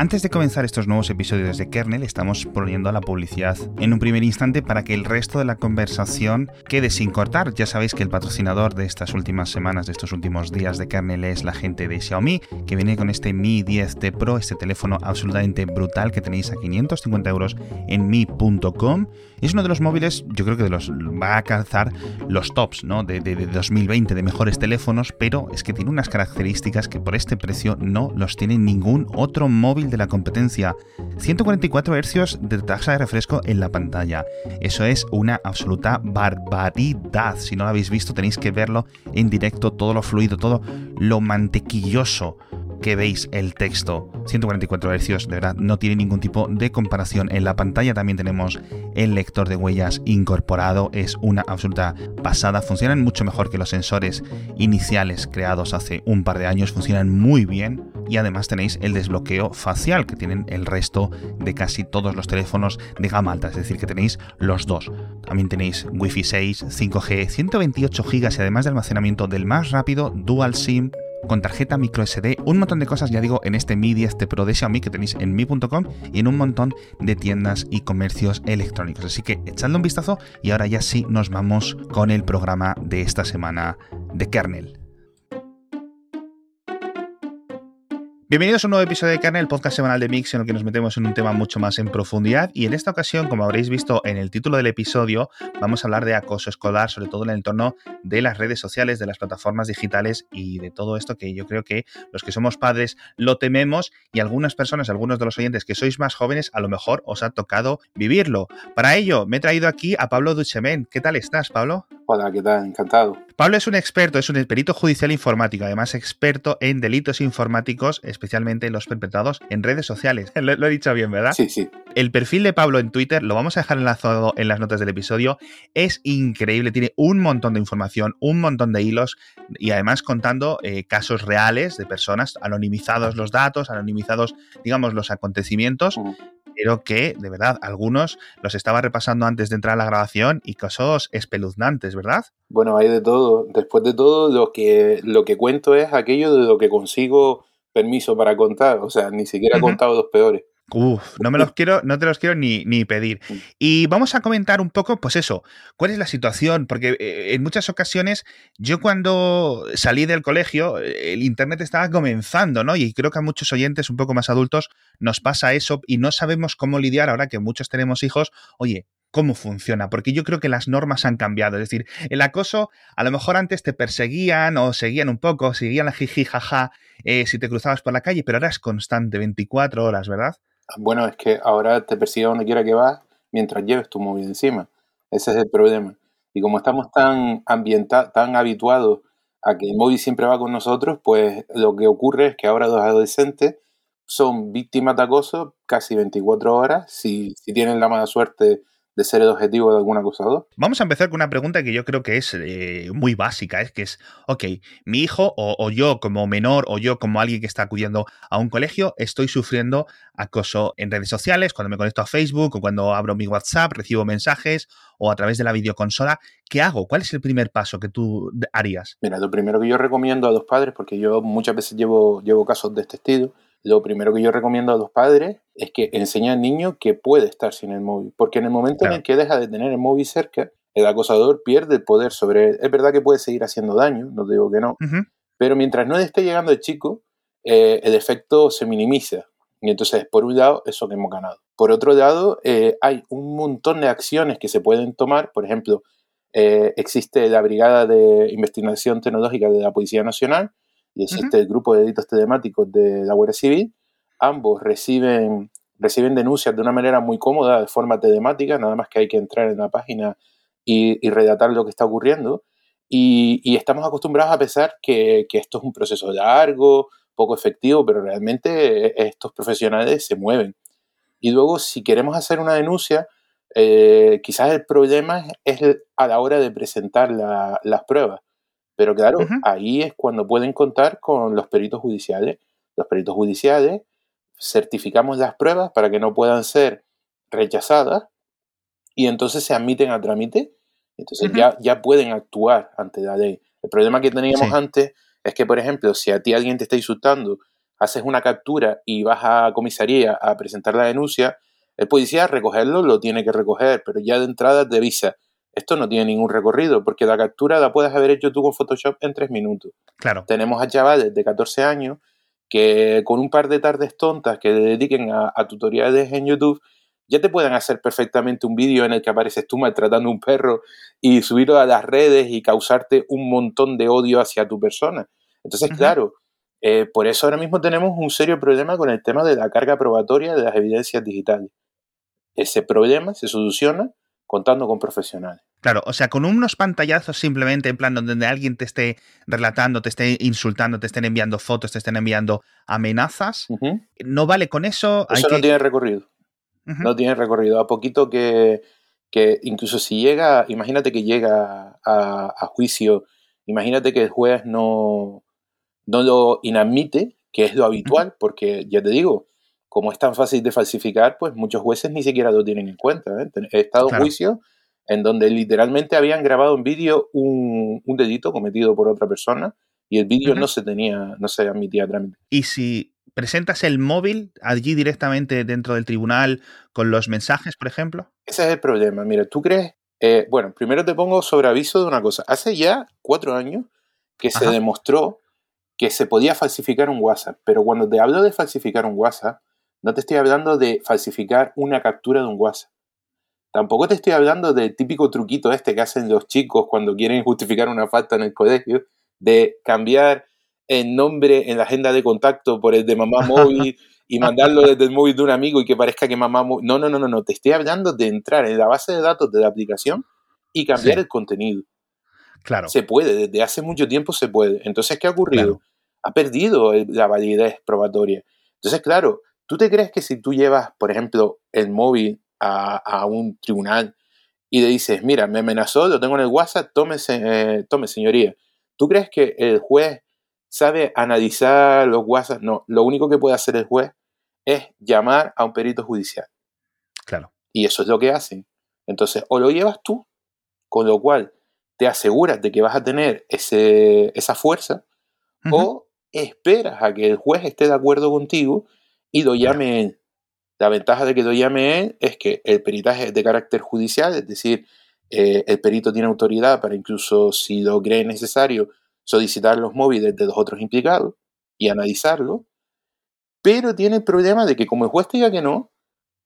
Antes de comenzar estos nuevos episodios de Kernel, estamos poniendo la publicidad en un primer instante para que el resto de la conversación quede sin cortar. Ya sabéis que el patrocinador de estas últimas semanas, de estos últimos días de Kernel es la gente de Xiaomi, que viene con este Mi 10T Pro, este teléfono absolutamente brutal que tenéis a 550 euros en mi.com. Es uno de los móviles, yo creo que de los va a calzar los tops ¿no? de, de 2020 de mejores teléfonos, pero es que tiene unas características que por este precio no los tiene ningún otro móvil de la competencia. 144 Hz de tasa de refresco en la pantalla. Eso es una absoluta barbaridad. Si no lo habéis visto, tenéis que verlo en directo, todo lo fluido, todo lo mantequilloso que veis el texto. 144 Hz, de verdad, no tiene ningún tipo de comparación. En la pantalla también tenemos el lector de huellas incorporado. Es una absoluta pasada. Funcionan mucho mejor que los sensores iniciales creados hace un par de años. Funcionan muy bien. Y además tenéis el desbloqueo facial que tienen el resto de casi todos los teléfonos de gama alta. Es decir, que tenéis los dos. También tenéis Wi-Fi 6, 5G, 128 GB y además de almacenamiento del más rápido Dual SIM con tarjeta microSD, un montón de cosas, ya digo, en este Mi 10 Pro de Xiaomi que tenéis en mi.com y en un montón de tiendas y comercios electrónicos. Así que echadle un vistazo y ahora ya sí nos vamos con el programa de esta semana de Kernel. Bienvenidos a un nuevo episodio de Kernel, el podcast semanal de Mix, en el que nos metemos en un tema mucho más en profundidad. Y en esta ocasión, como habréis visto en el título del episodio, vamos a hablar de acoso escolar, sobre todo en el entorno de las redes sociales, de las plataformas digitales y de todo esto que yo creo que los que somos padres lo tememos y algunas personas, algunos de los oyentes que sois más jóvenes, a lo mejor os ha tocado vivirlo. Para ello, me he traído aquí a Pablo Duchemen. ¿Qué tal estás, Pablo? Hola, ¿qué tal? Encantado. Pablo es un experto, es un perito judicial informático, además experto en delitos informáticos, especialmente los perpetrados en redes sociales. Lo, lo, he dicho bien, ¿verdad? Sí, sí. El perfil de Pablo en Twitter, lo vamos a dejar enlazado en las notas del episodio, es increíble, tiene un montón de información, un montón de hilos y además contando eh, casos reales de personas, anonimizados los datos, anonimizados, digamos, los acontecimientos. Uh -huh pero que, de verdad, algunos los estaba repasando antes de entrar a la grabación y casos espeluznantes, ¿verdad? Bueno, hay de todo. Después de todo, lo que, lo que cuento es aquello de lo que consigo permiso para contar. O sea, ni siquiera he contado los peores. Uf, no me los quiero, no te los quiero ni, ni, pedir. Y vamos a comentar un poco, pues eso, cuál es la situación, porque eh, en muchas ocasiones yo cuando salí del colegio, el internet estaba comenzando, ¿no? Y creo que a muchos oyentes un poco más adultos nos pasa eso y no sabemos cómo lidiar ahora que muchos tenemos hijos. Oye, cómo funciona, porque yo creo que las normas han cambiado. Es decir, el acoso, a lo mejor antes te perseguían o seguían un poco, seguían la jiji jaja eh, si te cruzabas por la calle, pero ahora es constante, 24 horas, ¿verdad? Bueno, es que ahora te persigue donde quiera que vas mientras lleves tu móvil encima. Ese es el problema. Y como estamos tan ambientados, tan habituados a que el móvil siempre va con nosotros, pues lo que ocurre es que ahora los adolescentes son víctimas de acoso casi 24 horas si, si tienen la mala suerte de ser el objetivo de algún acusador? Vamos a empezar con una pregunta que yo creo que es eh, muy básica, es que es, ok, mi hijo o, o, yo como menor o yo como alguien que está acudiendo a un colegio estoy sufriendo acoso en redes sociales, cuando me conecto a Facebook o cuando abro mi WhatsApp, recibo mensajes o a través de la videoconsola, ¿qué hago? ¿Cuál es el primer paso que tú harías? Mira, lo primero que yo recomiendo a los padres, porque yo muchas veces llevo, llevo casos de este estilo, lo primero que yo recomiendo a los padres es que enseñen al niño que puede estar sin el móvil, porque en el momento claro. en el que deja de tener el móvil cerca, el acosador pierde el poder sobre él. Es verdad que puede seguir haciendo daño, no digo que no, uh -huh. pero mientras no esté llegando el chico, eh, el efecto se minimiza. Y entonces, por un lado, eso que hemos ganado. Por otro lado, eh, hay un montón de acciones que se pueden tomar. Por ejemplo, eh, existe la Brigada de Investigación Tecnológica de la Policía Nacional, y existe uh -huh. el grupo de delitos telemáticos de la Guardia Civil. Ambos reciben, reciben denuncias de una manera muy cómoda, de forma telemática, nada más que hay que entrar en la página y, y redactar lo que está ocurriendo. Y, y estamos acostumbrados a pensar que, que, esto es un proceso largo, poco efectivo, pero realmente estos profesionales se mueven. Y luego, si queremos hacer una denuncia, eh, quizás el problema es a la hora de presentar la, las pruebas pero claro, uh -huh. ahí es cuando pueden contar con los peritos judiciales. Los peritos judiciales certificamos las pruebas para que no puedan ser rechazadas y entonces se admiten a trámite. Entonces uh -huh. ya, ya pueden actuar ante la ley. El problema que teníamos sí. antes es que, por ejemplo, si a ti alguien te está insultando haces una captura y vas a comisaría a presentar la denuncia, el policía recogerlo lo tiene que recoger, pero ya de entrada te avisa, esto no tiene ningún recorrido, porque la captura la puedes haber hecho tú con Photoshop en tres minutos. Claro. Tenemos a chavales de 14 años que con un par de tardes tontas que dediquen a, tutoriales en YouTube, ya te pueden hacer perfectamente un vídeo en el que apareces tú maltratando a un perro y subirlo a las redes y causarte un montón de odio hacia tu persona. Entonces, claro, eh, por eso ahora mismo tenemos un serio problema con el tema de la carga probatoria de las evidencias digitales. Ese problema se soluciona contando con profesionales. Claro, o sea, con unos pantallazos simplemente en plan donde alguien te esté relatando, te esté insultando, te estén enviando fotos, te estén enviando amenazas, no vale con eso. Eso no tiene recorrido. No tiene recorrido. A poquito que, que, incluso si llega, imagínate que llega a, juicio, imagínate que el juez no, no lo inadmite, que es lo habitual, porque ya te digo, como es tan fácil de falsificar, pues muchos jueces ni siquiera lo tienen en cuenta. ¿eh? He estado en juicio en donde literalmente habían grabado en vídeo un, delito cometido por otra persona y el vídeo no se tenía, no se admitía a trámite. Y si presentas el móvil allí directamente dentro del tribunal con los mensajes, por ejemplo. Ese es el problema. Mira, tú crees, eh, bueno, primero te pongo sobre aviso de una cosa. Hace ya cuatro años que se demostró que se podía falsificar un WhatsApp, pero cuando te hablo de falsificar un WhatsApp, no te estoy hablando de falsificar una captura de un WhatsApp. Tampoco te estoy hablando del típico truquito este que hacen los chicos cuando quieren justificar una falta en el colegio, de cambiar el nombre en la agenda de contacto por el de mamá móvil y mandarlo desde el móvil de un amigo y que parezca que mamá móvil. No, no, no, no, no. Te estoy hablando de entrar en la base de datos de la aplicación y cambiar el contenido. Claro. Se puede, desde hace mucho tiempo se puede. Entonces, ¿qué ha ocurrido? Ha perdido la validez probatoria. Entonces, claro, ¿Tú te crees que si tú llevas, por ejemplo, el móvil a, un tribunal y le dices, mira, me amenazó, lo tengo en el WhatsApp, tome, eh, tome señoría, ¿tú crees que el juez sabe analizar los WhatsApp? No, lo único que puede hacer el juez es llamar a un perito judicial. Claro. Y eso es lo que hacen. Entonces, o lo llevas tú, con lo cual te aseguras de que vas a tener ese, esa fuerza, o esperas a que el juez esté de acuerdo contigo y él. La ventaja de que él es que el peritaje es de carácter judicial, es decir, eh, el perito tiene autoridad para incluso, si lo cree necesario, solicitar los móviles de los otros implicados y analizarlo, pero tiene el problema de que como el juez te diga que no,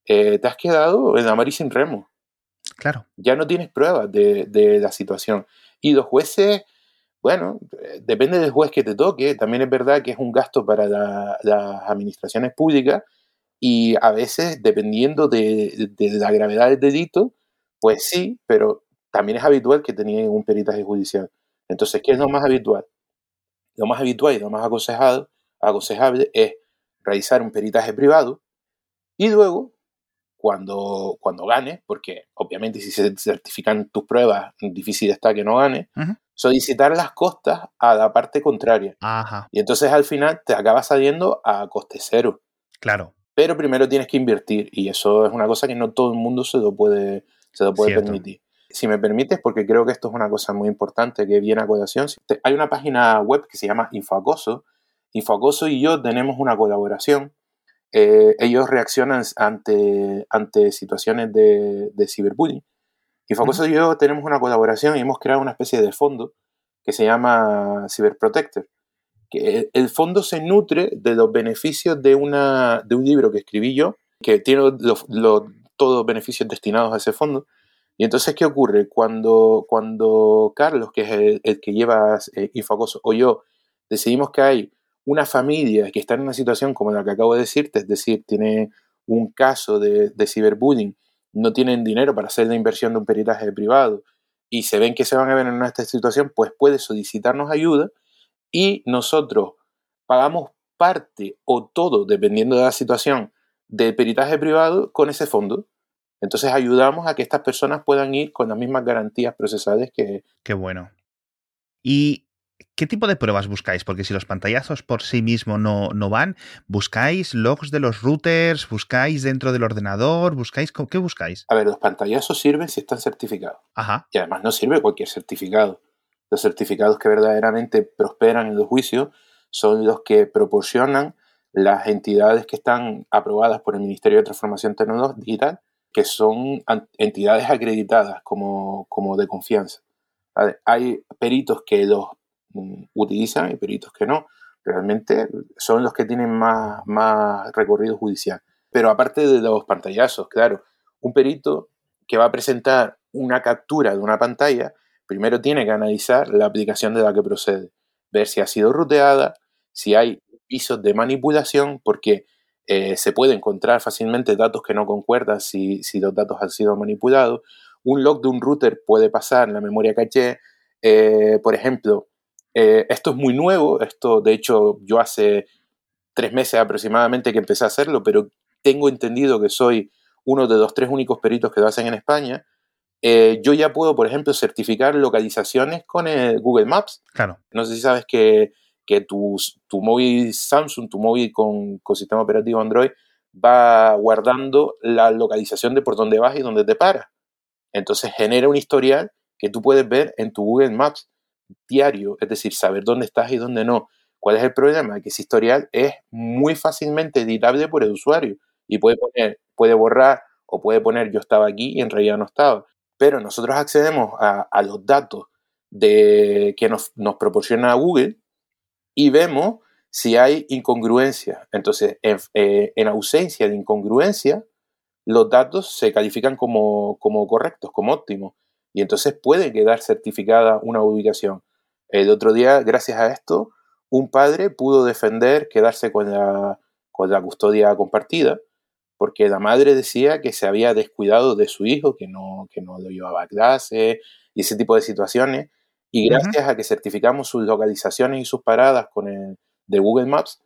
eh, te has quedado en la mar y sin remo. Claro. Ya no tienes pruebas de, de la situación. Y los jueces bueno, eh, depende del juez que te toque. También es verdad que es un gasto para las administraciones públicas y a veces, dependiendo de, la gravedad del delito, pues sí, pero también es habitual que tengan un peritaje judicial. Entonces, ¿qué es lo más habitual? Lo más habitual y lo más aconsejado, aconsejable es realizar un peritaje privado y luego, cuando, cuando ganes, porque obviamente si se certifican tus pruebas, difícil está que no ganes, solicitar las costas a la parte contraria. Ajá. Y entonces al final te acaba saliendo a coste cero. Claro. Pero primero tienes que invertir y eso es una cosa que no todo el mundo se lo puede, se lo puede permitir. Si me permites, porque creo que esto es una cosa muy importante que viene a colación, hay una página web que se llama Infoacoso. Infoacoso y yo tenemos una colaboración. Eh, ellos reaccionan ante, ante situaciones de, de ciberbullying y Focoso y yo tenemos una colaboración y hemos creado una especie de fondo que se llama Cyberprotector. Que el fondo se nutre de los beneficios de, una, de un libro que escribí yo, que tiene los, todos los beneficios destinados a ese fondo. Y entonces, ¿qué ocurre? Cuando, cuando Carlos, que es el, que lleva eh, Infocoso, o yo, decidimos que hay una familia que está en una situación como la que acabo de decirte, es decir, tiene un caso de, de no tienen dinero para hacer la inversión de un peritaje privado y se ven que se van a ver en esta situación, pues puede solicitarnos ayuda y nosotros pagamos parte o todo, dependiendo de la situación, del peritaje privado con ese fondo. Entonces ayudamos a que estas personas puedan ir con las mismas garantías procesales que... Qué bueno. Y ¿Qué tipo de pruebas buscáis? Porque si los pantallazos por sí mismos no, no, van, ¿buscáis logs de los routers? ¿Buscáis dentro del ordenador? ¿Buscáis qué buscáis? A ver, los pantallazos sirven si están certificados. Ajá. Y además no sirve cualquier certificado. Los certificados que verdaderamente prosperan en los juicios son los que proporcionan las entidades que están aprobadas por el Ministerio de Transformación Digital, que son entidades acreditadas como, como de confianza. Hay peritos que los utilizan y peritos que no. Realmente son los que tienen más, más recorrido judicial. Pero aparte de los pantallazos, claro, un perito que va a presentar una captura de una pantalla, primero tiene que analizar la aplicación de la que procede, ver si ha sido ruteada, si hay pisos de manipulación, porque eh, se puede encontrar fácilmente datos que no concuerdan si, los datos han sido manipulados. Un log de un router puede pasar en la memoria caché. Eh, por ejemplo, eh, esto es muy nuevo, esto de hecho yo hace tres meses aproximadamente que empecé a hacerlo, pero tengo entendido que soy uno de los tres únicos peritos que lo hacen en España. yo ya puedo, por ejemplo, certificar localizaciones con el Google Maps. Claro. No sé si sabes que que tu, tu móvil Samsung, tu móvil con, con, sistema operativo Android, va guardando la localización de por dónde vas y dónde te paras. Entonces genera un historial que tú puedes ver en tu Google Maps diario, es decir, saber dónde estás y dónde no. ¿Cuál es el problema? Que ese historial es muy fácilmente editable por el usuario y puede, poner, puede borrar o puede poner yo estaba aquí y en realidad no estaba. Pero nosotros accedemos a, los datos de, que nos, proporciona Google y vemos si hay incongruencia. Entonces, eh, en, ausencia de incongruencia, los datos se califican como, como, correctos, como óptimos, y entonces puede quedar certificada una ubicación. El otro día, gracias a esto, un padre pudo defender quedarse con la, con la custodia compartida, porque la madre decía que se había descuidado de su hijo, que no, que no lo llevaba a clase, y ese tipo de situaciones, y gracias a que certificamos sus localizaciones y sus paradas con el de Google Maps,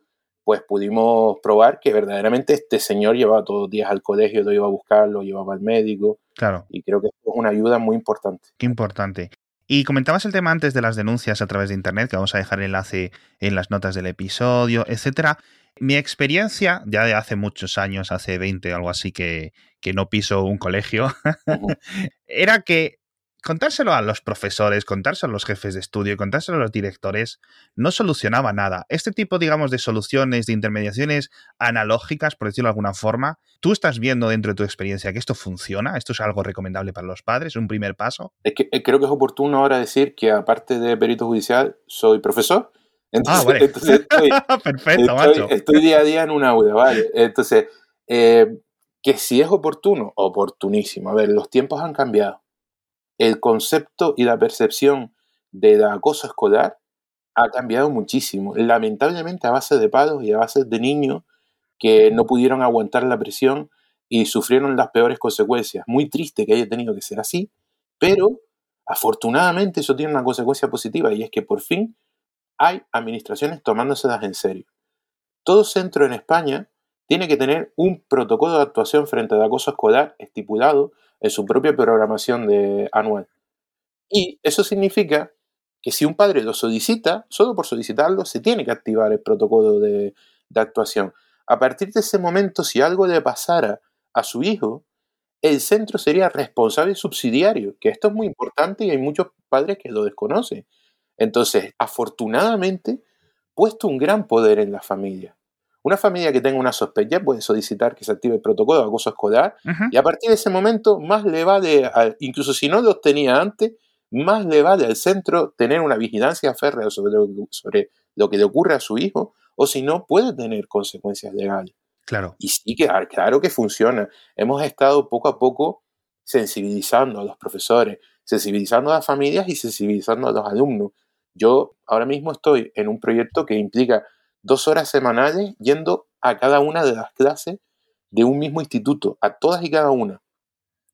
pues pudimos probar que verdaderamente este señor llevaba todos los días al colegio, lo iba a buscar, lo llevaba al médico. Claro. Y creo que es una ayuda muy importante. Qué importante. Y comentabas el tema antes de las denuncias a través de Internet, que vamos a dejar el enlace en las notas del episodio, etcétera. Mi experiencia, ya de hace muchos años, hace 20 o algo así, que, que no piso un colegio, era que contárselo a los profesores, contárselo a los jefes de estudio, contárselo a los directores, no solucionaba nada. Este tipo, digamos, de soluciones, de intermediaciones analógicas, por decirlo de alguna forma, ¿tú estás viendo dentro de tu experiencia que esto funciona? ¿Esto es algo recomendable para los padres? ¿Un primer paso? Es que eh, creo que es oportuno ahora decir que aparte de perito judicial, soy profesor. ah, vale. estoy, Perfecto, macho. Estoy día a día en una aula, ¿vale? Entonces, eh, que si es oportuno, oportunísimo. A ver, los tiempos han cambiado el concepto y la percepción del acoso escolar ha cambiado muchísimo. Lamentablemente a base de palos y a base de niños que no pudieron aguantar la presión y sufrieron las peores consecuencias. Muy triste que haya tenido que ser así, pero afortunadamente eso tiene una consecuencia positiva y es que por fin hay administraciones tomándoselas en serio. Todo centro en España tiene que tener un protocolo de actuación frente al acoso escolar estipulado en su propia programación de anual. Y eso significa que si un padre lo solicita, solo por solicitarlo, se tiene que activar el protocolo de, actuación. A partir de ese momento, si algo le pasara a su hijo, el centro sería responsable subsidiario, que esto es muy importante y hay muchos padres que lo desconocen. Entonces, afortunadamente, puesto un gran poder en la familia. Una familia que tenga una sospecha puede solicitar que se active el protocolo de acoso escolar y a partir de ese momento más le vale, incluso si no lo tenía antes, más le vale al centro tener una vigilancia férrea sobre lo, sobre lo que le ocurre a su hijo o si no puede tener consecuencias legales. Claro. Y sí, que, claro que funciona. Hemos estado poco a poco sensibilizando a los profesores, sensibilizando a las familias y sensibilizando a los alumnos. Yo ahora mismo estoy en un proyecto que implica dos horas semanales yendo a cada una de las clases de un mismo instituto, a todas y cada una.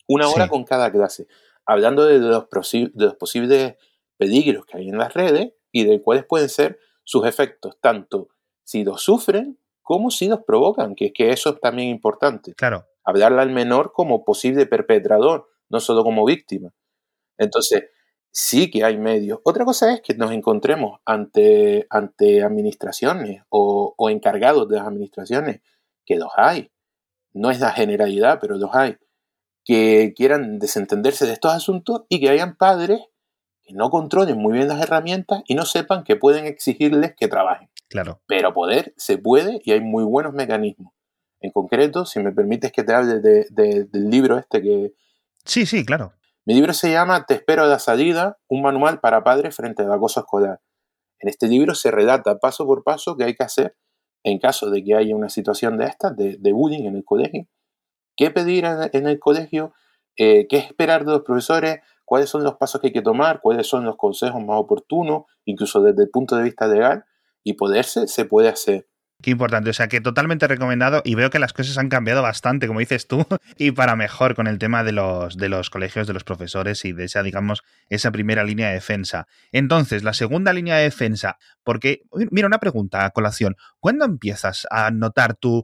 Una hora con cada clase, hablando de los, de los posibles peligros que hay en las redes y de cuáles pueden ser sus efectos, tanto si los sufren como si los provocan, que, que eso es también importante. Claro. Hablarle al menor como posible perpetrador, no solo como víctima. Entonces, sí que hay medios. Otra cosa es que nos encontremos ante, ante administraciones o, encargados de las administraciones, que los hay. No es la generalidad, pero los hay. Que quieran desentenderse de estos asuntos y que hayan padres que no controlen muy bien las herramientas y no sepan que pueden exigirles que trabajen. Claro. Pero poder se puede y hay muy buenos mecanismos. En concreto, si me permites que te hable del libro este que... Sí, sí, claro. Mi libro se llama Te espero a la salida, un manual para padres frente al acoso escolar. En este libro se redata paso por paso qué hay que hacer en caso de que haya una situación de estas, de, bullying en el colegio, qué pedir en, el colegio, eh, qué esperar de los profesores, cuáles son los pasos que hay que tomar, cuáles son los consejos más oportunos, incluso desde el punto de vista legal, y poderse se puede hacer. Qué importante, o sea que totalmente recomendado y veo que las cosas han cambiado bastante, como dices tú, y para mejor con el tema de los, de los colegios, de los profesores y de esa, digamos, esa primera línea de defensa. Entonces, la segunda línea de defensa, porque, mira, una pregunta a colación, ¿cuándo empiezas a notar tú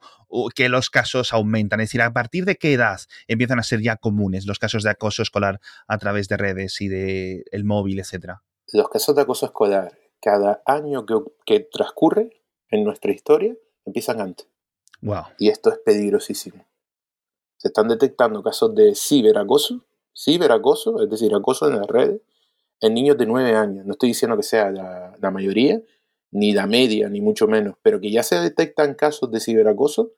que los casos aumentan? Es decir, ¿a partir de qué edad empiezan a ser ya comunes los casos de acoso escolar a través de redes y de el móvil, etcétera? Los casos de acoso escolar, cada año que, que transcurre, en nuestra historia empiezan antes. Wow. Y esto es peligrosísimo. Se están detectando casos de ciberacoso, ciberacoso, es decir, acoso en las redes, en niños de 9 años. No estoy diciendo que sea la, la mayoría, ni la media, ni mucho menos, pero que ya se detectan casos de ciberacoso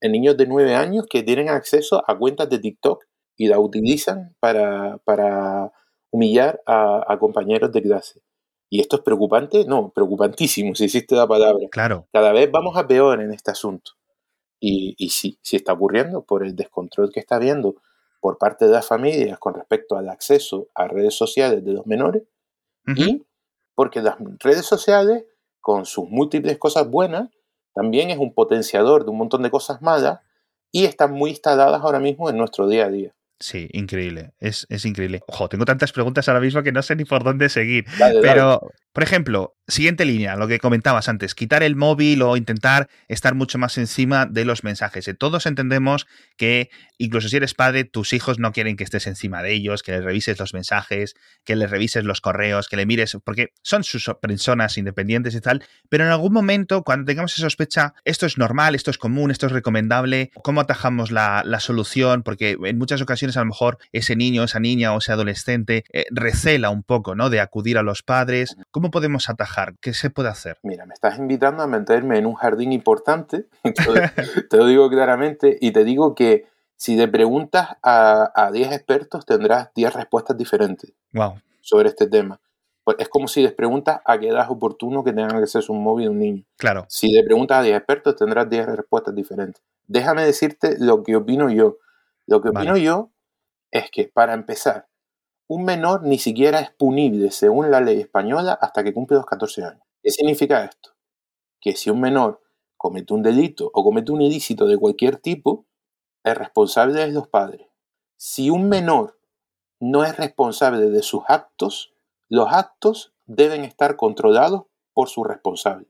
en niños de 9 años que tienen acceso a cuentas de TikTok y la utilizan para, para humillar a, a compañeros de clase. ¿Y esto es preocupante? No, preocupantísimo, si existe la palabra. Claro. Cada vez vamos a peor en este asunto. Y, y sí, sí está ocurriendo por el descontrol que está habiendo por parte de las familias con respecto al acceso a redes sociales de los menores y porque las redes sociales, con sus múltiples cosas buenas, también es un potenciador de un montón de cosas malas y están muy instaladas ahora mismo en nuestro día a día. Sí, increíble. Es, es, increíble. Ojo, tengo tantas preguntas ahora mismo que no sé ni por dónde seguir. pero, por ejemplo, siguiente línea, lo que comentabas antes, quitar el móvil o intentar estar mucho más encima de los mensajes. Todos entendemos que, incluso si eres padre, tus hijos no quieren que estés encima de ellos, que les revises los mensajes, que les revises los correos, que le mires, porque son sus personas independientes y tal. Pero en algún momento, cuando tengamos esa sospecha, esto es normal, esto es común, esto es recomendable, ¿cómo atajamos la, solución? Porque en muchas ocasiones a lo mejor ese niño, esa niña o ese adolescente eh, recela un poco, ¿no? De acudir a los padres. ¿Cómo podemos atajar? ¿Qué se puede hacer? Mira, me estás invitando a meterme en un jardín importante, te lo digo claramente, y te digo que si te preguntas a, 10 expertos tendrás 10 respuestas diferentes wow. sobre este tema. Pues es como si les preguntas a qué edad es oportuno que tengan acceso a un móvil un niño. Claro. Si le preguntas a 10 expertos tendrás 10 respuestas diferentes. Déjame decirte lo que opino yo. Lo que opino yo es que, para empezar, un menor ni siquiera es punible según la ley española hasta que cumple los 14 años. ¿Qué significa esto? Que si un menor comete un delito o comete un ilícito de cualquier tipo, el responsable es los padres. Si un menor no es responsable de sus actos, los actos deben estar controlados por su responsable.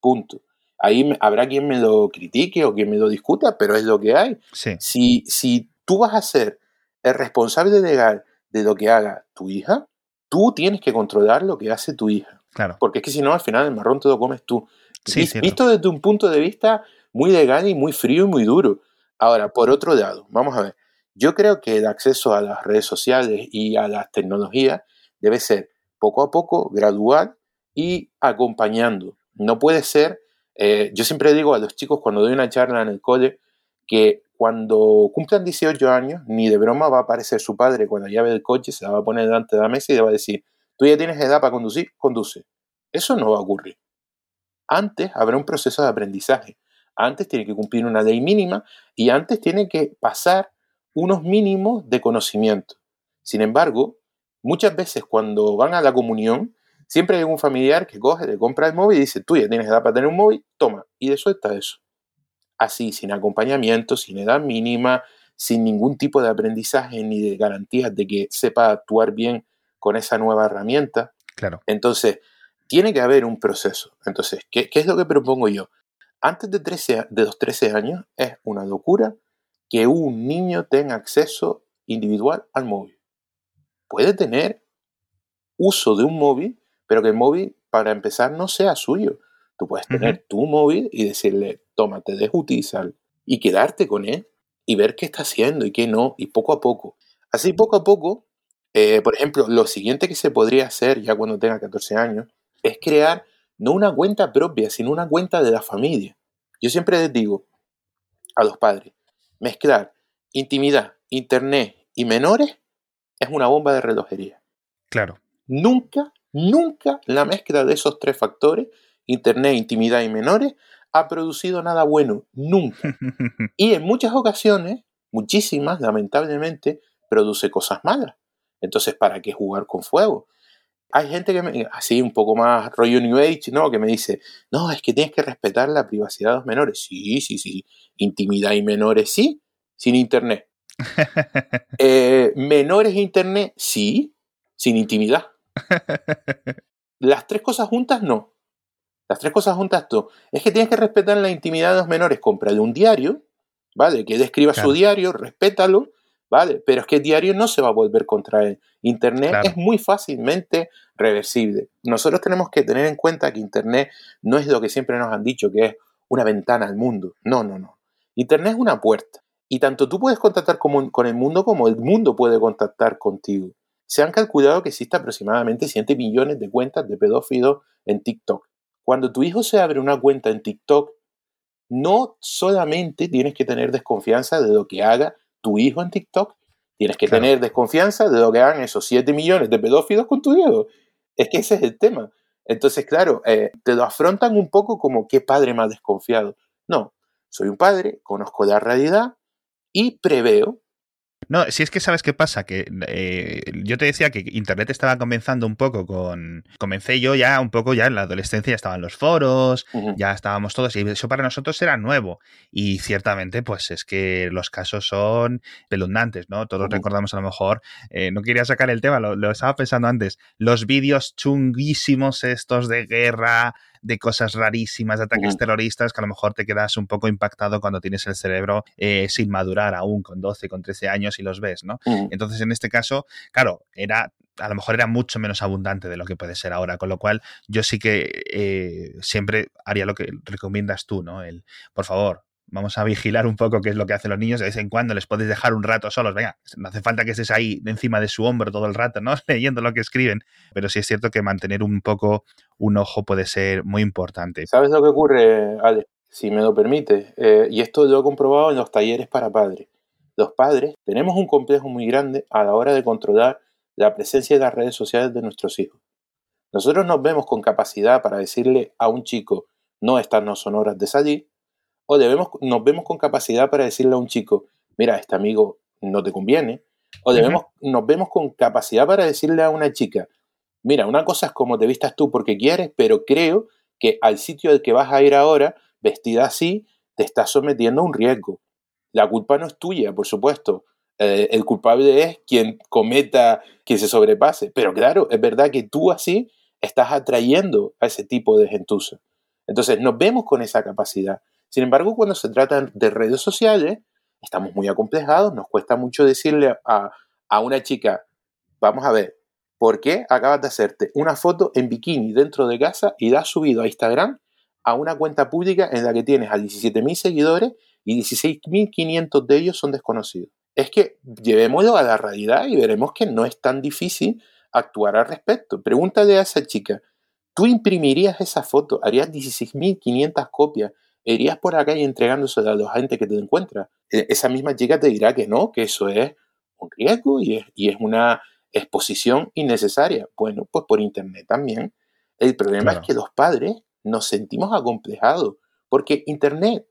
Punto. Ahí habrá quien me lo critique o quien me lo discuta, pero es lo que hay. Si, si tú vas a ser el responsable legal de lo que haga tu hija, tú tienes que controlar lo que hace tu hija. Claro. Porque es que si no, al final el marrón te lo comes tú. Sí, Visto desde un punto de vista muy legal y muy frío y muy duro. Ahora, por otro lado, vamos a ver. Yo creo que el acceso a las redes sociales y a las tecnologías debe ser poco a poco, gradual y acompañando. No puede ser, eh, yo siempre digo a los chicos cuando doy una charla en el cole, que cuando cumplan 18 años, ni de broma va a aparecer su padre con la llave del coche, se la va a poner delante de la mesa y le va a decir, tú ya tienes edad para conducir, conduce. Eso no va a ocurrir. Antes habrá un proceso de aprendizaje. Antes tiene que cumplir una ley mínima y antes tiene que pasar unos mínimos de conocimiento. Sin embargo, muchas veces cuando van a la comunión, siempre hay un familiar que coge, le compra el móvil y dice, tú ya tienes edad para tener un móvil, toma, y de está eso así, sin acompañamiento, sin edad mínima, sin ningún tipo de aprendizaje ni de garantías de que sepa actuar bien con esa nueva herramienta. Claro. Entonces, tiene que haber un proceso. Entonces, ¿qué, es lo que propongo yo? Antes de, 13, de los 13 años es una locura que un niño tenga acceso individual al móvil. Puede tener uso de un móvil, pero que el móvil, para empezar, no sea suyo. Tú puedes tener tu móvil y decirle, toma, te dejo utilizar y quedarte con él y ver qué está haciendo y qué no, y poco a poco. Así poco a poco Eh, por ejemplo, lo siguiente que se podría hacer ya cuando tenga 14 años es crear no una cuenta propia, sino una cuenta de la familia. Yo siempre les digo a los padres, mezclar intimidad, internet y menores es una bomba de relojería. Claro. Nunca, nunca la mezcla de esos tres factores, internet, intimidad y menores, ha producido nada bueno. Nunca. y en muchas ocasiones, muchísimas, lamentablemente, produce cosas malas. Entonces, ¿para qué jugar con fuego? Hay gente que me, así un poco más rollo New Age, ¿no? Que me dice, no, es que tienes que respetar la privacidad de los menores. Sí, sí, sí. Intimidad y menores, sí, sin internet. Eh, menores e internet, sí, sin intimidad. Las tres cosas juntas, no. Las tres cosas juntas, no. Es que tienes que respetar la intimidad de los menores. Cómprale un diario, ¿vale? Que describa su diario, respétalo ¿vale? Pero es que el diario no se va a volver contra él. Internet es muy fácilmente reversible. Nosotros tenemos que tener en cuenta que Internet no es lo que siempre nos han dicho, que es una ventana al mundo. No, no, no. Internet es una puerta. Y tanto tú puedes contactar con el mundo como el mundo puede contactar contigo. Se han calculado que existe aproximadamente 7 millones de cuentas de pedófilos en TikTok. Cuando tu hijo se abre una cuenta en TikTok, no solamente tienes que tener desconfianza de lo que haga tu hijo en TikTok, tienes que tener desconfianza de lo que hagan esos 7 millones de pedófilos con tu hijo. Es que ese es el tema. Entonces, claro, eh, te lo afrontan un poco como qué padre más desconfiado. No, soy un padre, conozco la realidad y preveo no, si es que sabes qué pasa, que eh, yo te decía que Internet estaba comenzando un poco con... Comencé yo ya un poco, ya en la adolescencia ya estaban los foros, ya estábamos todos, y eso para nosotros era nuevo. Y ciertamente, pues es que los casos son pelundantes, ¿no? Todos recordamos a lo mejor, eh, no quería sacar el tema, lo, lo estaba pensando antes, los vídeos chunguísimos estos de guerra, de cosas rarísimas, de ataques terroristas, que a lo mejor te quedas un poco impactado cuando tienes el cerebro eh, sin madurar aún, con 12, con 13 años y los ves, ¿no? Entonces, en este caso, claro, era a lo mejor era mucho menos abundante de lo que puede ser ahora, con lo cual yo sí que eh, siempre haría lo que recomiendas tú, ¿no? El, por favor, vamos a vigilar un poco qué es lo que hacen los niños, de vez en cuando les puedes dejar un rato solos, venga, no hace falta que estés ahí encima de su hombro todo el rato, ¿no? Leyendo lo que escriben, pero sí es cierto que mantener un poco un ojo puede ser muy importante. ¿Sabes lo que ocurre, Ale? Si me lo permite, eh, y esto lo he comprobado en los talleres para padres. Los padres tenemos un complejo muy grande a la hora de controlar la presencia de las redes sociales de nuestros hijos. Nosotros nos vemos con capacidad para decirle a un chico, no, estas no son horas de salir, o debemos, nos vemos con capacidad para decirle a un chico, mira, este amigo no te conviene, o debemos, nos vemos con capacidad para decirle a una chica, mira, una cosa es como te vistas tú porque quieres, pero creo que al sitio al que vas a ir ahora, vestida así, te estás sometiendo a un riesgo. La culpa no es tuya, por supuesto. Eh, el culpable es quien cometa, quien se sobrepase. Pero claro, es verdad que tú así estás atrayendo a ese tipo de gentuza. Entonces, nos vemos con esa capacidad. Sin embargo, cuando se trata de redes sociales, estamos muy acomplejados, nos cuesta mucho decirle a, una chica, vamos a ver, ¿por qué acabas de hacerte una foto en bikini dentro de casa y la has subido a Instagram a una cuenta pública en la que tienes a 17.000 seguidores y 16.500 de ellos son desconocidos? Es que llevémoslo a la realidad y veremos que no es tan difícil actuar al respecto. Pregúntale a esa chica, ¿tú imprimirías esa foto? ¿Harías 16.500 copias? Irías por acá y entregándose a la gente que te encuentra. E, esa misma chica te dirá que no, que eso es un riesgo y es, y es una exposición innecesaria. Bueno, pues por internet también. El problema es que los padres nos sentimos acomplejados porque internet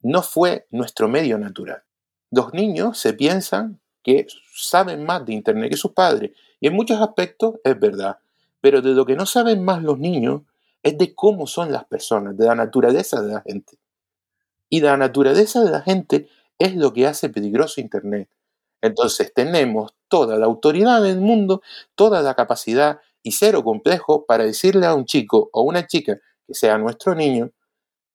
no fue nuestro medio natural. Los niños se piensan que saben más de internet que sus padres y en muchos aspectos es verdad. Pero de lo que no saben más los niños es de cómo son las personas, de la naturaleza de la gente. Y la naturaleza de la gente es lo que hace peligroso Internet. Entonces tenemos toda la autoridad del mundo, toda la capacidad y cero complejo para decirle a un chico o una chica que sea nuestro niño,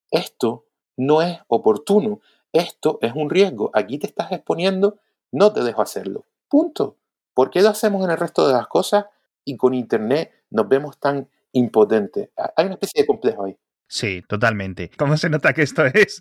esto no es oportuno, esto es un riesgo, aquí te estás exponiendo, no te dejo hacerlo. Punto. ¿Por qué lo hacemos en el resto de las cosas y con Internet nos vemos tan impotente. Hay una especie de complejo ahí. Sí, totalmente. ¿Cómo se nota que esto es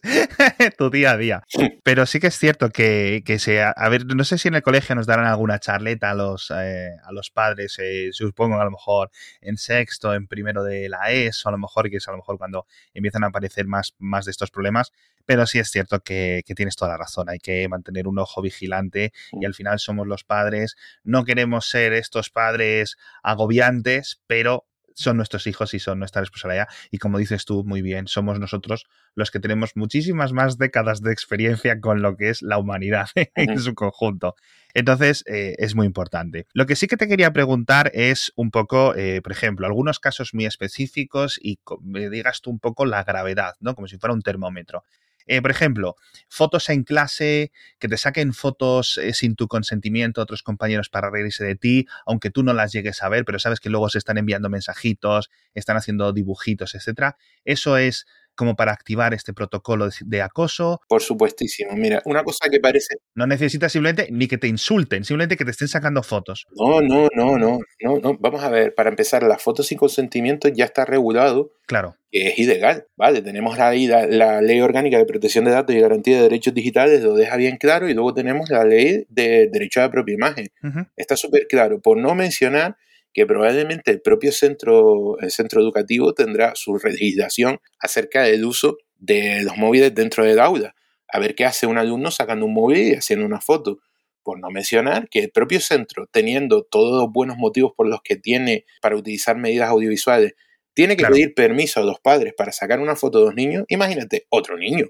tu día a día? Pero sí que es cierto que, que sea, a ver, no sé si en el colegio nos darán alguna charleta a los, eh, a los padres, eh, supongo a lo mejor en sexto, en primero de la ESO, a lo mejor, que es a lo mejor cuando empiezan a aparecer más, más de estos problemas, pero sí es cierto que, que tienes toda la razón, hay que mantener un ojo vigilante y al final somos los padres, no queremos ser estos padres agobiantes, pero son nuestros hijos y son nuestra responsabilidad. Y como dices tú muy bien, somos nosotros los que tenemos muchísimas más décadas de experiencia con lo que es la humanidad en su conjunto. Entonces, eh, es muy importante. Lo que sí que te quería preguntar es un poco, eh, por ejemplo, algunos casos muy específicos y me digas tú un poco la gravedad, ¿no? Como si fuera un termómetro. Eh, por ejemplo, fotos en clase, que te saquen fotos eh, sin tu consentimiento otros compañeros para reírse de ti, aunque tú no las llegues a ver, pero sabes que luego se están enviando mensajitos, están haciendo dibujitos, etcétera. Eso es como para activar este protocolo de acoso. Por supuestísimo. Mira, una cosa que parece... No necesitas simplemente ni que te insulten, simplemente que te estén sacando fotos. No, no, no, no, no, no. Vamos a ver, para empezar, las fotos sin consentimiento ya está regulado. Claro. Que es ilegal, ¿vale? Tenemos la, la, Ley Orgánica de Protección de Datos y Garantía de Derechos Digitales, lo deja bien claro, y luego tenemos la Ley de Derecho a la Propia Imagen. Está súper claro, por no mencionar que probablemente el propio centro, el centro educativo tendrá su legislación acerca del uso de los móviles dentro del aula. A ver qué hace un alumno sacando un móvil y haciendo una foto. Por no mencionar que el propio centro, teniendo todos los buenos motivos por los que tiene para utilizar medidas audiovisuales, tiene que pedir permiso a los padres para sacar una foto de los niños. Imagínate, otro niño,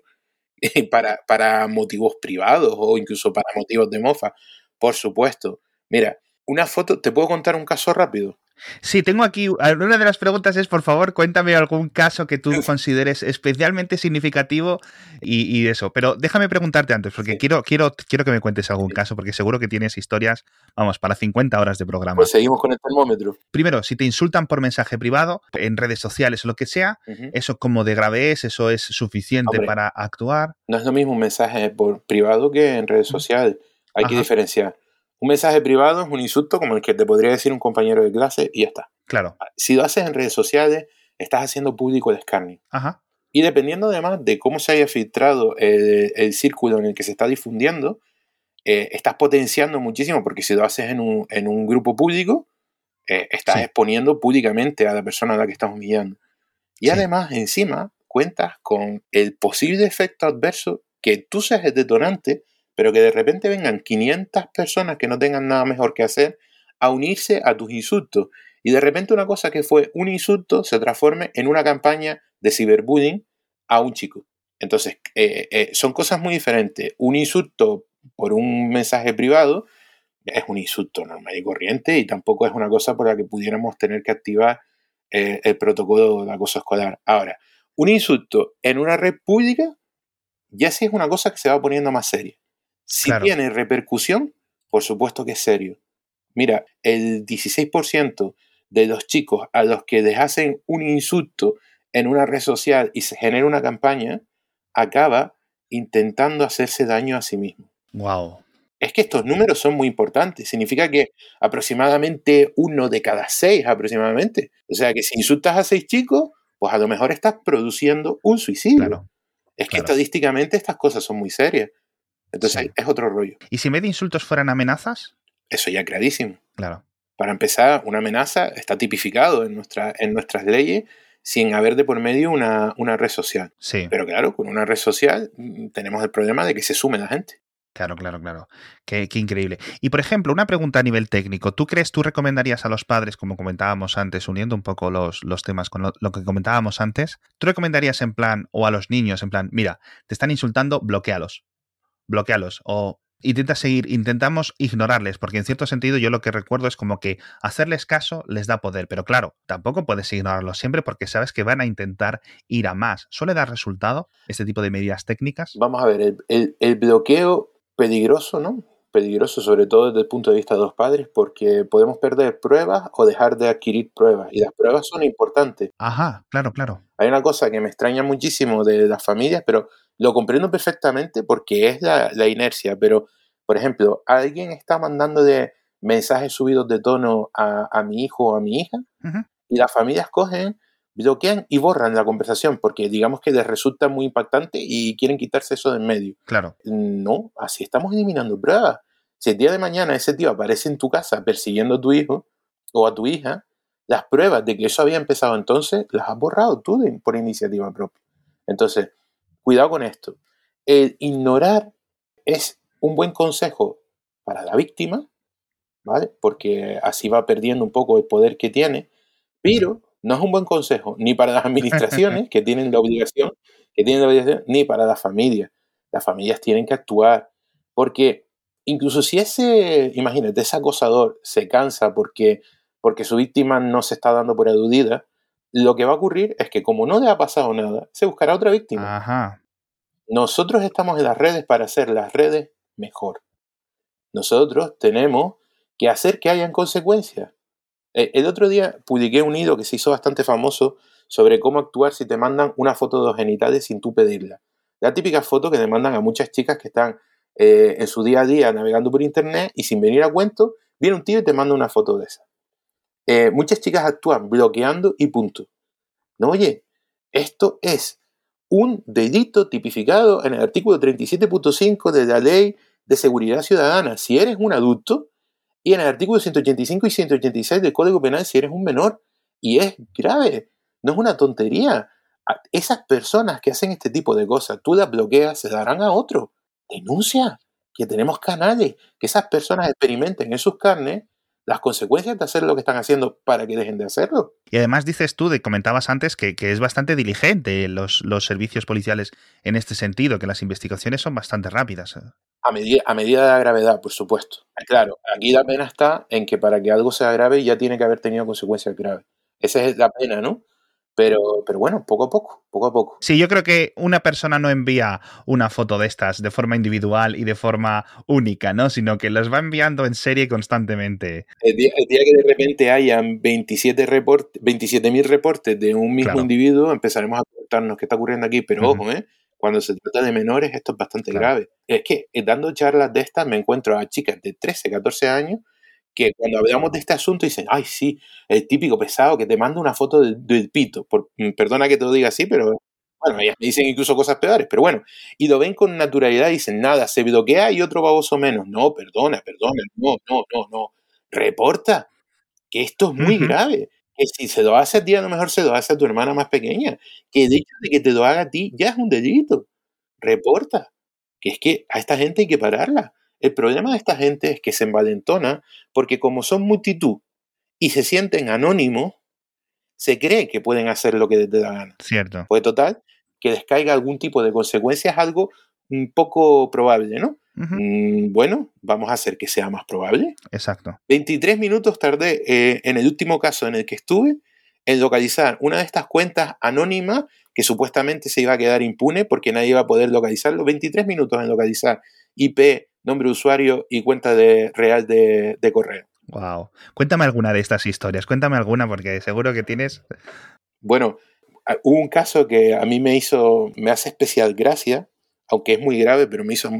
para, para motivos privados o incluso para motivos de mofa. Por supuesto. Mira, una foto, ¿te puedo contar un caso rápido? Sí, tengo aquí, una de las preguntas es, por favor, cuéntame algún caso que tú consideres especialmente significativo y, eso. Pero déjame preguntarte antes, porque quiero, quiero, quiero que me cuentes algún caso, porque seguro que tienes historias, vamos, para 50 horas de programa. Pues seguimos con el termómetro. Primero, si te insultan por mensaje privado, en redes sociales o lo que sea, eso como de grave es, eso es suficiente para actuar. No es lo mismo un mensaje por privado que en redes sociales. Hay que diferenciar. Un mensaje privado es un insulto como el que te podría decir un compañero de clase y ya está. Claro. Ah, si lo haces en redes sociales, estás haciendo público el escarnio. Ajá. Y dependiendo además de cómo se haya filtrado el, círculo en el que se está difundiendo, eh, estás potenciando muchísimo, porque si lo haces en un, grupo público, eh, estás exponiendo públicamente a la persona a la que estás humillando. Y además, encima, cuentas con el posible efecto adverso que tú seas el detonante pero que de repente vengan 500 personas que no tengan nada mejor que hacer a unirse a tus insultos. Y de repente una cosa que fue un insulto se transforme en una campaña de ciberbullying a un chico. Entonces, eh, eh, son cosas muy diferentes. Un insulto por un mensaje privado es un insulto normal y corriente y tampoco es una cosa por la que pudiéramos tener que activar eh, el protocolo de acoso escolar. Ahora, un insulto en una red pública ya sí es una cosa que se va poniendo más seria. Si tiene repercusión, por supuesto que es serio. Mira, el 16% de los chicos a los que les hacen un insulto en una red social y se genera una campaña, acaba intentando hacerse daño a sí mismo. Wow. Es que estos números son muy importantes. Significa que aproximadamente uno de cada seis, aproximadamente. O sea que si insultas a seis chicos, pues a lo mejor estás produciendo un suicidio. es que estadísticamente estas cosas son muy serias. Entonces es otro rollo. ¿Y si en vez de insultos fueran amenazas? Eso ya clarísimo. Claro. Para empezar, una amenaza está tipificado en, nuestra, en nuestras leyes sin haber de por medio una, red social. Sí. Pero claro, con una red social mm, tenemos el problema de que se sume la gente. Claro, claro, claro. Qué, increíble. Y por ejemplo, una pregunta a nivel técnico. ¿Tú crees, tú recomendarías a los padres, como comentábamos antes, uniendo un poco los, los temas con lo, lo, que comentábamos antes, ¿tú recomendarías en plan, o a los niños, en plan, mira, te están insultando, bloquealos? Bloquealos o intenta seguir, intentamos ignorarles, porque en cierto sentido yo lo que recuerdo es como que hacerles caso les da poder, pero claro, tampoco puedes ignorarlos siempre porque sabes que van a intentar ir a más. ¿Suele dar resultado este tipo de medidas técnicas? Vamos a ver, el, el bloqueo peligroso, ¿no? Peligroso sobre todo desde el punto de vista de los padres porque podemos perder pruebas o dejar de adquirir pruebas y las pruebas son importantes. Ajá, claro, claro. Hay una cosa que me extraña muchísimo de las familias, pero lo comprendo perfectamente porque es la, inercia, pero, por ejemplo, alguien está mandando de mensajes subidos de tono a, mi hijo o a mi hija y las familias cogen, bloquean y borran la conversación porque digamos que les resulta muy impactante y quieren quitarse eso de en medio. Claro. No, así estamos eliminando pruebas. Si el día de mañana ese tío aparece en tu casa persiguiendo a tu hijo o a tu hija, las pruebas de que eso había empezado entonces las has borrado tú por iniciativa propia. Entonces, cuidado con esto. El ignorar es un buen consejo para la víctima, ¿vale? Porque así va perdiendo un poco el poder que tiene, pero no es un buen consejo ni para las administraciones que tienen la obligación, que tienen la obligación, ni para las familias. Las familias tienen que actuar, porque incluso si ese, imagínate, ese acosador se cansa porque, porque su víctima no se está dando por aludida, lo que va a ocurrir es que como no le ha pasado nada, se buscará otra víctima. Nosotros estamos en las redes para hacer las redes mejor. Nosotros tenemos que hacer que hayan consecuencias. Eh, el otro día publiqué un hilo que se hizo bastante famoso sobre cómo actuar si te mandan una foto de los genitales sin tú pedirla. La típica foto que demandan a muchas chicas que están eh, en su día a día navegando por internet y sin venir a cuento, viene un tío y te manda una foto de esa. Eh, muchas chicas actúan bloqueando y punto. No, oye, esto es un delito tipificado en el artículo 37.5 de la ley de seguridad ciudadana. Si eres un adulto, y en el artículo 185 y 186 del Código Penal si eres un menor. Y es grave, no es una tontería. Esas personas que hacen este tipo de cosas, tú las bloqueas, se darán a otro. Denuncia, que tenemos canales, que esas personas experimenten en sus carnes las consecuencias de hacer lo que están haciendo para que dejen de hacerlo. Y además dices tú, de, comentabas antes, que, es bastante diligente los, los servicios policiales en este sentido, que las investigaciones son bastante rápidas. A medida, a medida de la gravedad, por supuesto. Claro, aquí la pena está en que para que algo sea grave ya tiene que haber tenido consecuencias graves. Esa es la pena, ¿no? Pero, pero bueno, poco a poco, poco a poco. Sí, yo creo que una persona no envía una foto de estas de forma individual y de forma única, ¿no? Sino que las va enviando en serie constantemente. El día, que de repente hayan 27 27.000 reportes de un mismo individuo, empezaremos a preguntarnos qué está ocurriendo aquí. Pero ojo, ¿eh? Cuando se trata de menores, esto es bastante grave. Es que eh, dando charlas de estas me encuentro a chicas de 13, 14 años que cuando hablamos de este asunto dicen, ay, sí, el típico pesado que te manda una foto del, pito. Por, mm, perdona que te lo diga así, pero bueno, ellas me dicen incluso cosas peores, pero bueno, y lo ven con naturalidad y dicen, nada, se bloquea y otro baboso menos. No, perdona, perdona, no, no, no, no. Reporta que esto es muy grave. Que si se lo hace a ti, a lo mejor se lo hace a tu hermana más pequeña. Que el hecho de que te lo haga a ti ya es un delito. Reporta. Que es que a esta gente hay que pararla. El problema de esta gente es que se envalentona porque como son multitud y se sienten anónimos, se cree que pueden hacer lo que les dé la gana. Cierto. Pues total, que les caiga algún tipo de consecuencia es algo un poco probable, ¿no? Mm, bueno, vamos a hacer que sea más probable. Exacto. 23 minutos tardé eh, en el último caso en el que estuve en localizar una de estas cuentas anónimas que supuestamente se iba a quedar impune porque nadie iba a poder localizarlo. 23 minutos en localizar IP nombre de usuario y cuenta de, real de, correo. Wow. Cuéntame alguna de estas historias, cuéntame alguna porque seguro que tienes. Bueno, hubo un caso que a mí me hizo, me hace especial gracia, aunque es muy grave, pero me hizo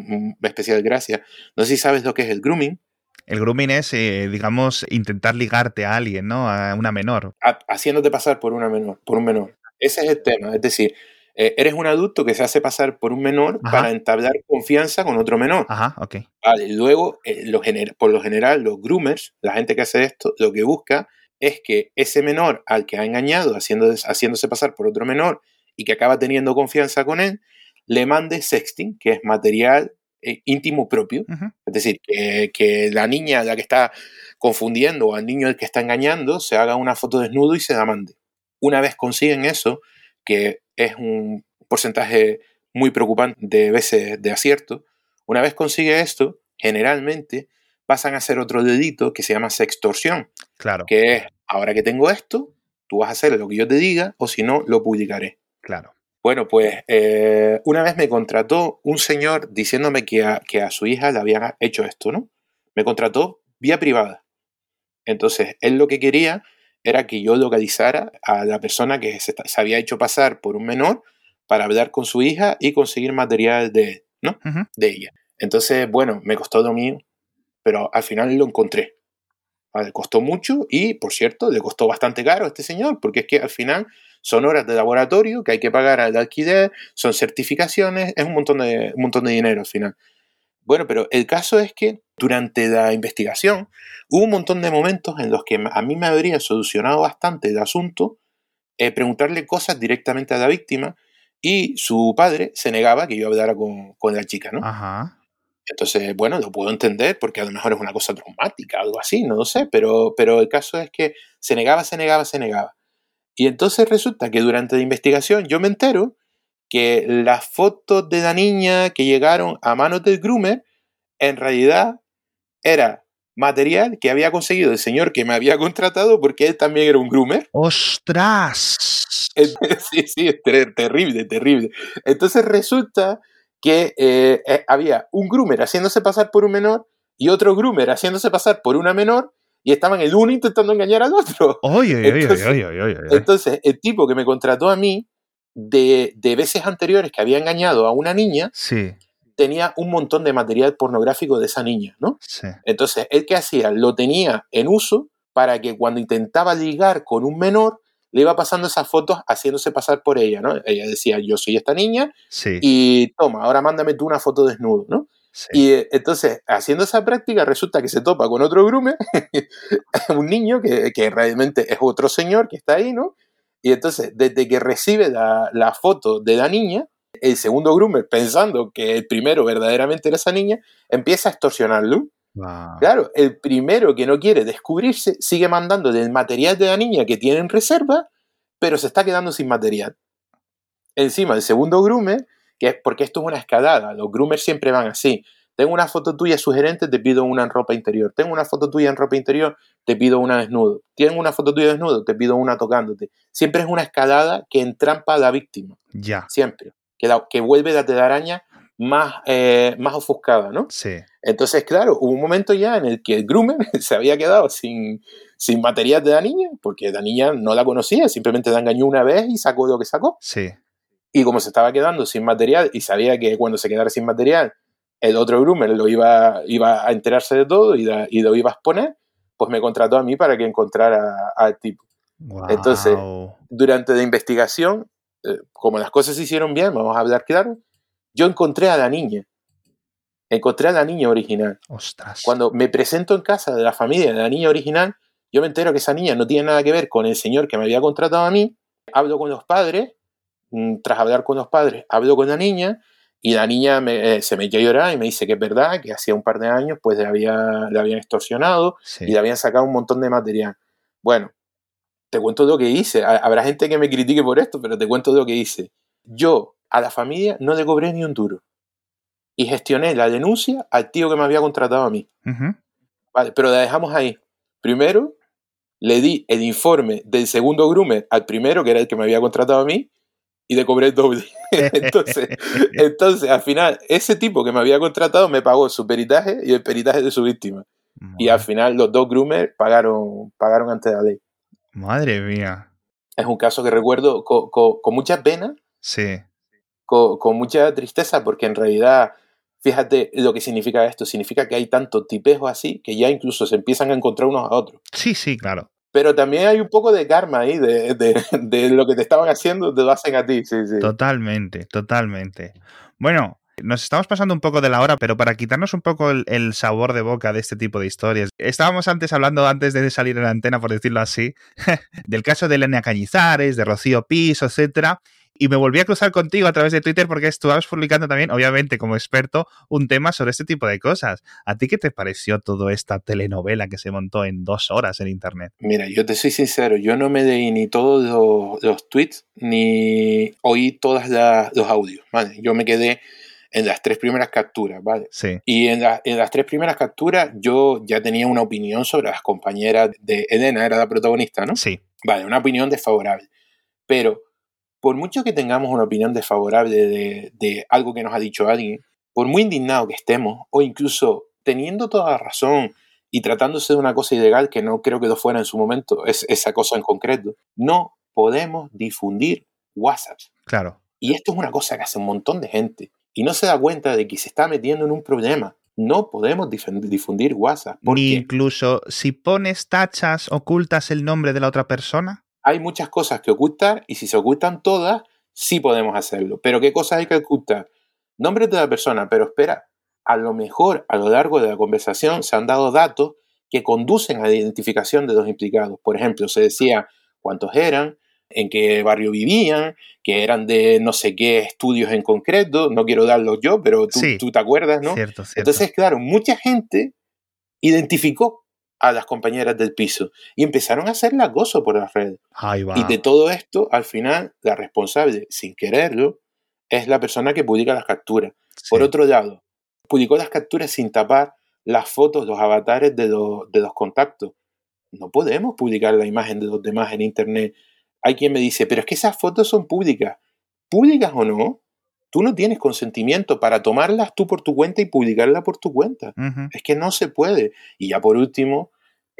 especial gracia. No sé si sabes lo que es el grooming. El grooming es, eh, digamos, intentar ligarte a alguien, ¿no? A una menor. haciéndote pasar por una menor, por un menor. Ese es el tema. Es decir, eh, eres un adulto que se hace pasar por un menor para entablar confianza con otro menor. Ajá, ok. Vale, luego, eh, por lo general, los groomers, la gente que hace esto, lo que busca es que ese menor al que ha engañado haciendo, haciéndose pasar por otro menor y que acaba teniendo confianza con él, le mande sexting, que es material eh, íntimo propio. Es decir, que, que, la niña la que está confundiendo o al niño el que está engañando se haga una foto desnudo y se la mande. Una vez consiguen eso, que es un porcentaje muy preocupante de veces de acierto. Una vez consigue esto, generalmente pasan a hacer otro delito que se llama sextorsión. Claro. Que es, ahora que tengo esto, tú vas a hacer lo que yo te diga o si no, lo publicaré. Claro. Bueno, pues eh, una vez me contrató un señor diciéndome que a, que a su hija le habían hecho esto, ¿no? Me contrató vía privada. Entonces, él lo que quería era que yo localizara a la persona que se, había hecho pasar por un menor para hablar con su hija y conseguir material de, ¿no? de ella. Entonces, bueno, me costó lo mío, pero al final lo encontré. ¿vale? Costó mucho y, por cierto, le costó bastante caro a este señor, porque es que al final son horas de laboratorio que hay que pagar al alquiler, son certificaciones, es un montón de, un montón de dinero al final. Bueno, pero el caso es que durante la investigación hubo un montón de momentos en los que a mí me habría solucionado bastante el asunto eh, preguntarle cosas directamente a la víctima y su padre se negaba que yo hablara con, con la chica, ¿no? Ajá. Entonces, bueno, lo puedo entender porque a lo mejor es una cosa traumática, algo así, no lo sé, pero, pero el caso es que se negaba, se negaba, se negaba. Y entonces resulta que durante la investigación yo me entero que las fotos de la niña que llegaron a manos del groomer en realidad era material que había conseguido el señor que me había contratado porque él también era un groomer. ¡Ostras! Sí, sí, es terrible, terrible. Entonces resulta que eh, eh, había un groomer haciéndose pasar por un menor y otro groomer haciéndose pasar por una menor y estaban el uno intentando engañar al otro. Oye, entonces, oye, oye, oye, entonces, el tipo que me contrató a mí, de, de, veces anteriores que había engañado a una niña, sí. tenía un montón de material pornográfico de esa niña, ¿no? Sí. Entonces, él que hacía, lo tenía en uso para que cuando intentaba ligar con un menor, le iba pasando esas fotos haciéndose pasar por ella, ¿no? Ella decía, yo soy esta niña sí. y toma, ahora mándame tú una foto desnudo, ¿no? Sí. Y eh, entonces, haciendo esa práctica, resulta que se topa con otro groomer, un niño que, que, realmente es otro señor que está ahí, ¿no? Y entonces, desde que recibe la, la foto de la niña, el segundo groomer, pensando que el primero verdaderamente era esa niña, empieza a extorsionarlo. Wow. Claro, el primero que no quiere descubrirse sigue mandando del material de la niña que tiene en reserva, pero se está quedando sin material. Encima, el segundo groomer, que es porque esto es una escalada, los groomers siempre van así. Tengo una foto tuya sugerente, te pido una en ropa interior. Tengo una foto tuya en ropa interior, te pido una desnudo. Tengo una foto tuya desnudo, te pido una tocándote. Siempre es una escalada que entrampa a la víctima. Ya. Siempre. Que, la, que vuelve la telaraña más, eh, más ofuscada, ¿no? Sí. Entonces, claro, hubo un momento ya en el que el groomer se había quedado sin, sin material de la niña, porque la niña no la conocía, simplemente la engañó una vez y sacó lo que sacó. Sí. Y como se estaba quedando sin material y sabía que cuando se quedara sin material, el otro groomer lo iba, iba a enterarse de todo y, lo iba a exponer, pues me contrató a mí para que encontrara al tipo. Wow. Entonces, durante la investigación, eh, como las cosas se hicieron bien, vamos a hablar claro, yo encontré a la niña. Encontré a la niña original. Ostras. Cuando me presento en casa de la familia de la niña original, yo me entero que esa niña no tiene nada que ver con el señor que me había contratado a mí. Hablo con los padres. mm, Tras hablar con los padres, hablo con la niña. Y la niña me, eh, se me echa a llorar y me dice que es verdad, que hacía un par de años pues le, había, le habían extorsionado Sí. y le habían sacado un montón de material. Bueno, te cuento lo que hice. Ha- Habrá gente que me critique por esto, pero te cuento lo que hice. Yo a la familia no le cobré ni un duro. Y gestioné la denuncia al tío que me había contratado a mí. Vale, pero la dejamos ahí. Primero, le di el informe del segundo groomer al primero, que era el que me había contratado a mí, y le cobré el doble. entonces, entonces, al final, ese tipo que me había contratado me pagó su peritaje y el peritaje de su víctima. Y al final los dos groomers pagaron, pagaron ante la ley. Madre mía. Es un caso que recuerdo con, con, con mucha pena, Sí. con, con, mucha tristeza, porque en realidad, fíjate lo que significa esto. Significa que hay tanto tipejo así que ya incluso se empiezan a encontrar unos a otros. Sí, sí, claro. Pero también hay un poco de karma ahí, de, de, lo que te estaban haciendo, te lo hacen a ti. Sí, sí. Totalmente, totalmente. Bueno, nos estamos pasando un poco de la hora, pero para quitarnos un poco el, el, sabor de boca de este tipo de historias, estábamos antes hablando, antes de salir en la antena, por decirlo así, del caso de Elena Cañizares, de Rocío Piso, etcétera. Y me volví a cruzar contigo a través de Twitter porque estabas publicando también, obviamente, como experto, un tema sobre este tipo de cosas. ¿A ti qué te pareció toda esta telenovela que se montó en dos horas en Internet? Mira, yo te soy sincero, yo no me leí ni todos los, los tweets ni oí todos los audios, ¿vale? Yo me quedé en las tres primeras capturas, ¿vale? Sí. Y en, la, en, las tres primeras capturas yo ya tenía una opinión sobre las compañeras de Elena, era la protagonista, ¿no? Sí. Vale, una opinión desfavorable. Pero por mucho que tengamos una opinión desfavorable de, de, algo que nos ha dicho alguien, por muy indignado que estemos, o incluso teniendo toda la razón y tratándose de una cosa ilegal que no creo que lo fuera en su momento, es esa cosa en concreto, no podemos difundir WhatsApp. Claro. Y esto es una cosa que hace un montón de gente y no se da cuenta de que se está metiendo en un problema. No podemos difundir WhatsApp. Ni incluso si pones tachas, ocultas el nombre de la otra persona. Hay muchas cosas que ocultar y si se ocultan todas, sí podemos hacerlo. Pero ¿qué cosas hay que ocultar? Nombre de la persona, pero espera, a lo mejor a lo largo de la conversación se han dado datos que conducen a la identificación de los implicados. Por ejemplo, se decía cuántos eran, en qué barrio vivían, que eran de no sé qué estudios en concreto, no quiero darlos yo, pero tú, te acuerdas, ¿no? Cierto, cierto. Entonces, claro, mucha gente identificó a las compañeras del piso y empezaron a hacer la gozo por las redes. Y de todo esto, al final, la responsable, sin quererlo, es la persona que publica las capturas. Por otro lado, publicó las capturas sin tapar las fotos, los avatares de de los contactos. No podemos publicar la imagen de los demás en Internet hay quien me dice, pero es que esas fotos son públicas. ¿Públicas o no? Tú no tienes consentimiento para tomarlas tú por tu cuenta y publicarlas por tu cuenta. Es que no se puede. Y ya por último,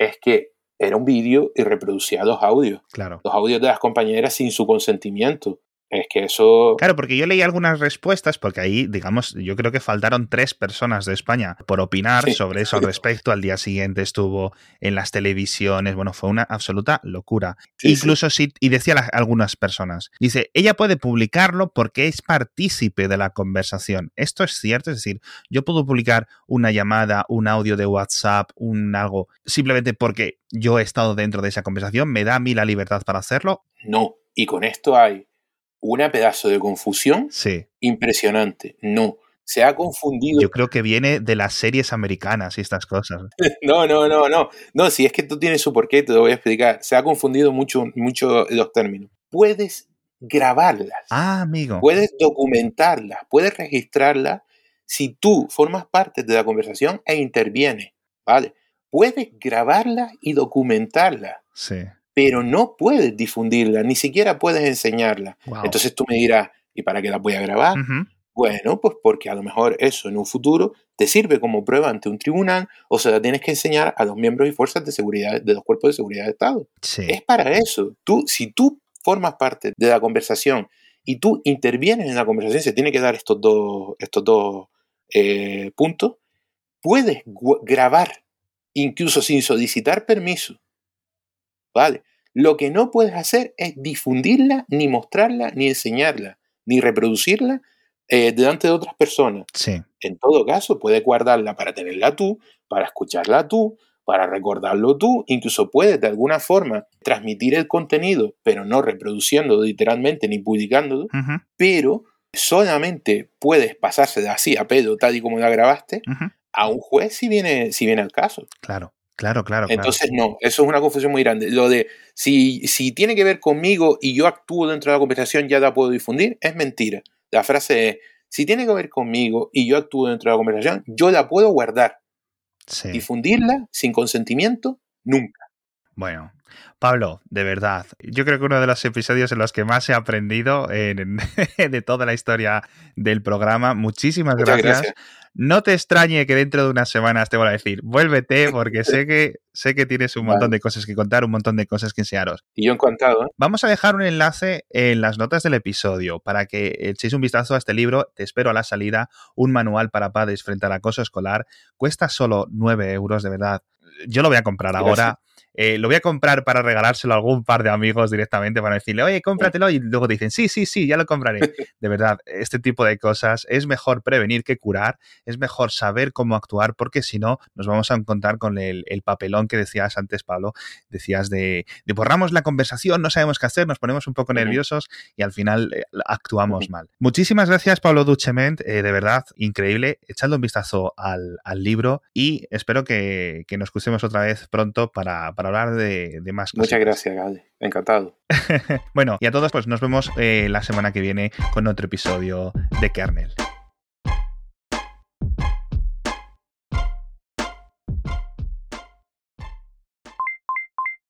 es que era un vídeo y reproducía los audios. Claro. Los audios de las compañeras sin su consentimiento. Es que eso. Claro, porque yo leí algunas respuestas, porque ahí, digamos, yo creo que faltaron tres personas de España por opinar sobre eso al respecto. Al día siguiente estuvo en las televisiones. Bueno, fue una absoluta locura. Incluso si. Y decía algunas personas. Dice, ella puede publicarlo porque es partícipe de la conversación. Esto es cierto, es decir, yo puedo publicar una llamada, un audio de WhatsApp, un algo, simplemente porque yo he estado dentro de esa conversación. ¿Me da a mí la libertad para hacerlo? No. Y con esto hay una pedazo de confusión sí. impresionante. No, se ha confundido. Yo creo que viene de las series americanas y estas cosas. no, no, no, no. No, si es que tú tienes su porqué, te lo voy a explicar. Se ha confundido mucho, mucho los términos. Puedes grabarlas. Ah, amigo. Puedes documentarlas, puedes registrarlas si tú formas parte de la conversación e intervienes, ¿vale? Puedes grabarlas y documentarlas. Sí pero no puedes difundirla, ni siquiera puedes enseñarla. Entonces tú me dirás, ¿y para qué la voy a grabar? Bueno, pues porque a lo mejor eso en un futuro te sirve como prueba ante un tribunal o se la tienes que enseñar a los miembros y fuerzas de seguridad de los cuerpos de seguridad de Estado. Es para eso. Tú, si tú formas parte de la conversación y tú intervienes en la conversación, se tiene que dar estos dos, estos dos eh, puntos, puedes grabar incluso sin solicitar permiso ¿vale? Lo que no puedes hacer es difundirla, ni mostrarla, ni enseñarla, ni reproducirla eh, delante de otras personas. Sí. En todo caso, puedes guardarla para tenerla tú, para escucharla tú, para recordarlo tú, incluso puedes de alguna forma transmitir el contenido, pero no reproduciéndolo literalmente ni publicándolo, pero solamente puedes pasársela de así a pedo, tal y como la grabaste, a un juez si viene, si viene al caso. Claro. Claro, claro. Entonces, no, eso es una confusión muy grande. Lo de si, si tiene que ver conmigo y yo actúo dentro de la conversación, ya la puedo difundir, es mentira. La frase es, si tiene que ver conmigo y yo actúo dentro de la conversación, yo la puedo guardar. Difundirla sin consentimiento, nunca. Bueno, Pablo, de verdad, yo creo que uno de los episodios en los que más he aprendido de toda la historia del programa. Muchísimas gracias. No te extrañe que dentro de unas semanas te voy a decir, vuélvete, porque sé que, sé que tienes un montón de cosas que contar, un montón de cosas que enseñaros. Y yo encantado. ¿eh? Vamos a dejar un enlace en las notas del episodio para que echéis un vistazo a este libro. Te espero a la salida, un manual para padres frente al acoso escolar. Cuesta solo 9 euros, de verdad. Yo lo voy a comprar ahora. Eh, lo voy a comprar para regalárselo a algún par de amigos directamente para decirle, oye, cómpratelo y luego dicen, sí, sí, sí, ya lo compraré. De verdad, este tipo de cosas es mejor prevenir que curar, es mejor saber cómo actuar porque si no nos vamos a encontrar con el, papelón que decías antes, Pablo, decías de, borramos la conversación, no sabemos qué hacer, nos ponemos un poco nerviosos y al final eh, actuamos mal. Muchísimas gracias, Pablo Duchement, eh, de verdad, increíble, echando un vistazo al, libro y espero que, nos crucemos otra vez pronto para hablar de, más cosas. Muchas gracias, Gale. Encantado. bueno, y a todos, pues nos vemos eh, la semana que viene con otro episodio de Kernel.